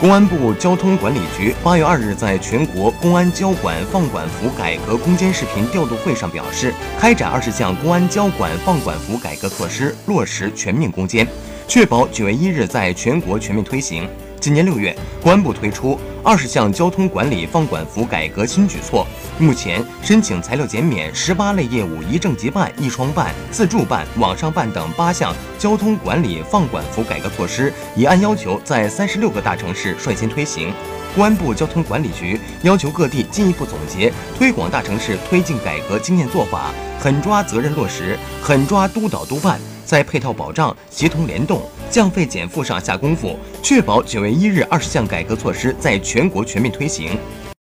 公安部交通管理局八月二日在全国公安交管放管服改革攻坚视频调度会上表示，开展二十项公安交管放管服改革措施落实全面攻坚，确保九月一日在全国全面推行。今年六月，公安部推出二十项交通管理放管服改革新举措。目前，申请材料减免十八类业务一证即办、一窗办、自助办、网上办等八项交通管理放管服改革措施，已按要求在三十六个大城市率先推行。公安部交通管理局要求各地进一步总结推广大城市推进改革经验做法，狠抓责任落实，狠抓督导督办。在配套保障、协同联动、降费减负上下功夫，确保九月一日二十项改革措施在全国全面推行。